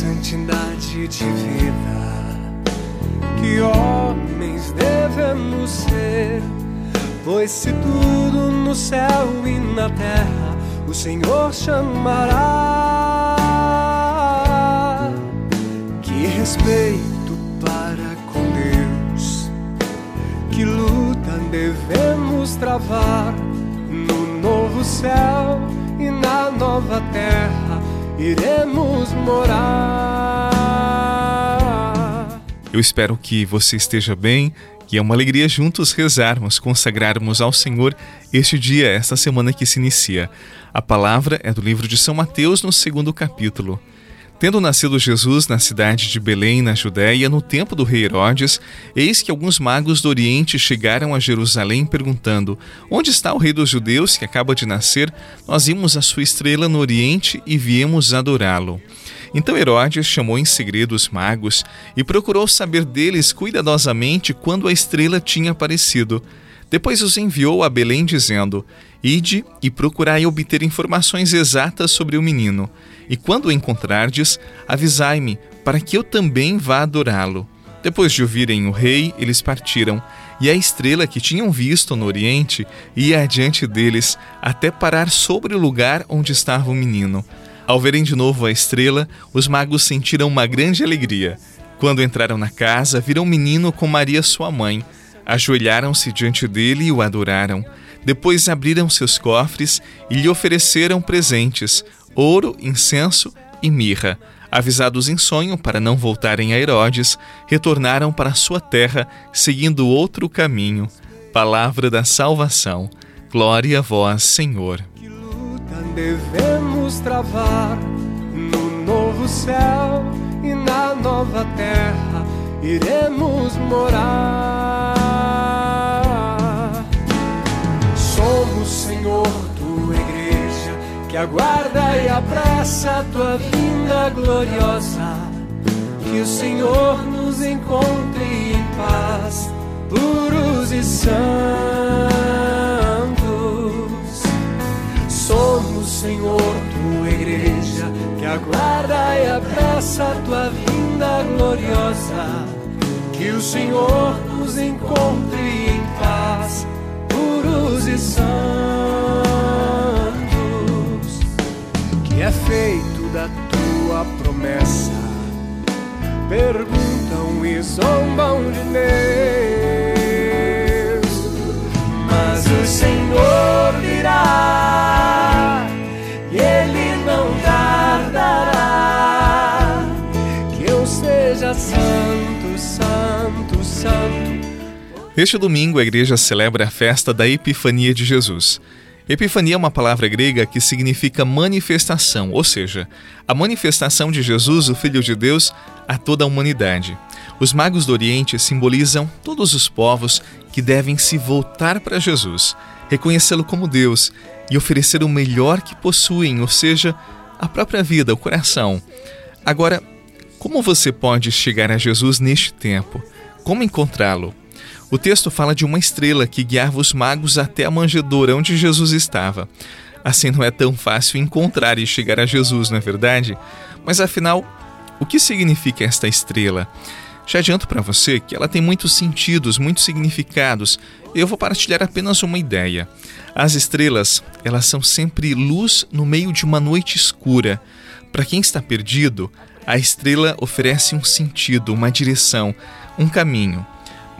santidade de vida. Que homens devemos ser, pois se tudo no céu e na terra o Senhor chamará. Que respeito para com Deus, que luta devemos travar no novo céu e na nova terra iremos morar. Eu espero que você esteja bem e é uma alegria juntos rezarmos, consagrarmos ao Senhor este dia, esta semana que se inicia. A palavra é do livro de São Mateus, no segundo capítulo. Tendo nascido Jesus na cidade de Belém, na Judéia, no tempo do rei Herodes, eis que alguns magos do Oriente chegaram a Jerusalém perguntando: Onde está o rei dos judeus que acaba de nascer? Nós vimos a sua estrela no Oriente e viemos adorá-lo. Então Herodes chamou em segredo os magos e procurou saber deles cuidadosamente quando a estrela tinha aparecido. Depois os enviou a Belém, dizendo: Ide e procurai obter informações exatas sobre o menino, e quando o encontrardes, avisai-me, para que eu também vá adorá-lo. Depois de ouvirem o rei, eles partiram, e a estrela que tinham visto no oriente ia adiante deles, até parar sobre o lugar onde estava o menino. Ao verem de novo a estrela, os magos sentiram uma grande alegria. Quando entraram na casa, viram o menino com Maria, sua mãe Ajoelharam-se diante dele e o adoraram. Depois abriram seus cofres e lhe ofereceram presentes: ouro, incenso e mirra. Avisados em sonho para não voltarem a Herodes, retornaram para sua terra, seguindo outro caminho. Palavra da salvação. Glória a vós, Senhor. Que luta devemos travar no novo céu e na nova terra iremos morar. Aguarda e apressa a tua vinda gloriosa. Que o Senhor nos encontre em paz, puros e santos. Somos, Senhor, tua igreja, que aguarda e apressa a tua vinda gloriosa. Que o Senhor nos encontre em paz, puros e santos. Feito da tua promessa. Perguntam e zombam de Deus, mas o Senhor virá e Ele não tardará. Que eu seja santo, santo, santo. Este domingo a igreja celebra a festa da Epifania de Jesus. Epifania é uma palavra grega que significa manifestação, ou seja, a manifestação de Jesus, o Filho de Deus, a toda a humanidade. Os magos do Oriente simbolizam todos os povos que devem se voltar para Jesus, reconhecê-lo como Deus e oferecer o melhor que possuem, ou seja, a própria vida, o coração. Agora, como você pode chegar a Jesus neste tempo? Como encontrá-lo? O texto fala de uma estrela que guiava os magos até a manjedoura onde Jesus estava. Assim não é tão fácil encontrar e chegar a Jesus, não é verdade? Mas afinal, o que significa esta estrela? Já adianto para você que ela tem muitos sentidos, muitos significados. Eu vou partilhar apenas uma ideia. As estrelas, elas são sempre luz no meio de uma noite escura. Para quem está perdido, a estrela oferece um sentido, uma direção, um caminho.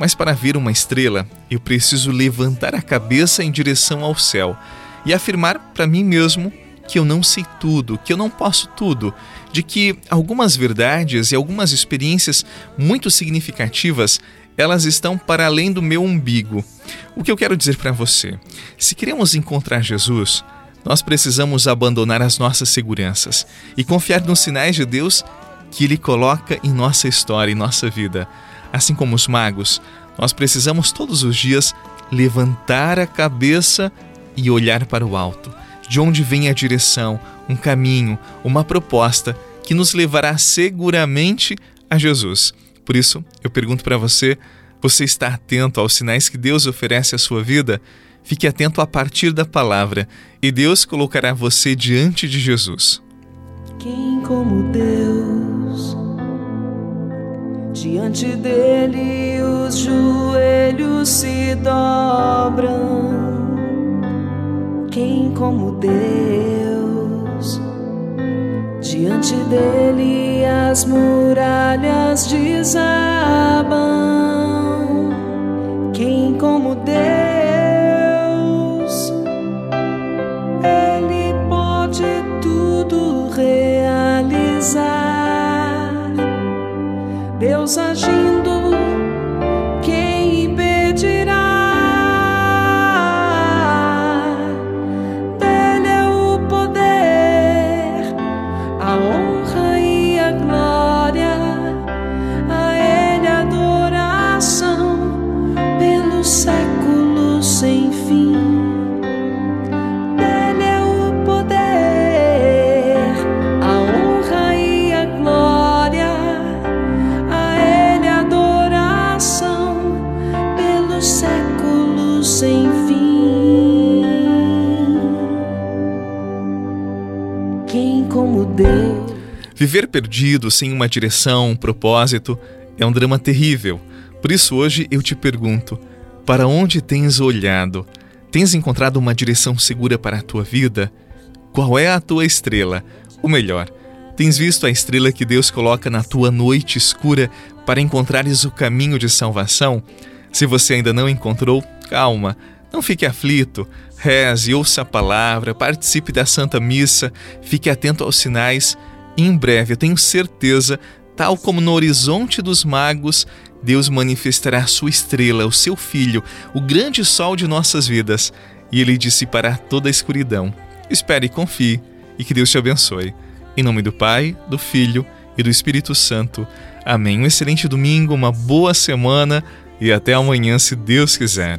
Mas para ver uma estrela, eu preciso levantar a cabeça em direção ao céu e afirmar para mim mesmo que eu não sei tudo, que eu não posso tudo, de que algumas verdades e algumas experiências muito significativas elas estão para além do meu umbigo. O que eu quero dizer para você? Se queremos encontrar Jesus, nós precisamos abandonar as nossas seguranças e confiar nos sinais de Deus que Ele coloca em nossa história, em nossa vida. Assim como os magos, nós precisamos todos os dias levantar a cabeça e olhar para o alto, de onde vem a direção, um caminho, uma proposta que nos levará seguramente a Jesus. Por isso, eu pergunto para você: você está atento aos sinais que Deus oferece à sua vida? Fique atento a partir da palavra e Deus colocará você diante de Jesus. Quem como Deus Diante dele os joelhos se dobram. Quem como Deus? Diante dele as muralhas desabam. Quem como Deus? Viver perdido, sem uma direção, um propósito, é um drama terrível. Por isso hoje eu te pergunto: para onde tens olhado? Tens encontrado uma direção segura para a tua vida? Qual é a tua estrela? Ou melhor, tens visto a estrela que Deus coloca na tua noite escura para encontrares o caminho de salvação? Se você ainda não encontrou, calma, não fique aflito. Reze, ouça a palavra, participe da Santa Missa, fique atento aos sinais e em breve, eu tenho certeza, tal como no horizonte dos magos, Deus manifestará a sua estrela, o seu filho, o grande sol de nossas vidas, e ele dissipará toda a escuridão. Espere e confie, e que Deus te abençoe. Em nome do Pai, do Filho e do Espírito Santo. Amém. Um excelente domingo, uma boa semana e até amanhã, se Deus quiser.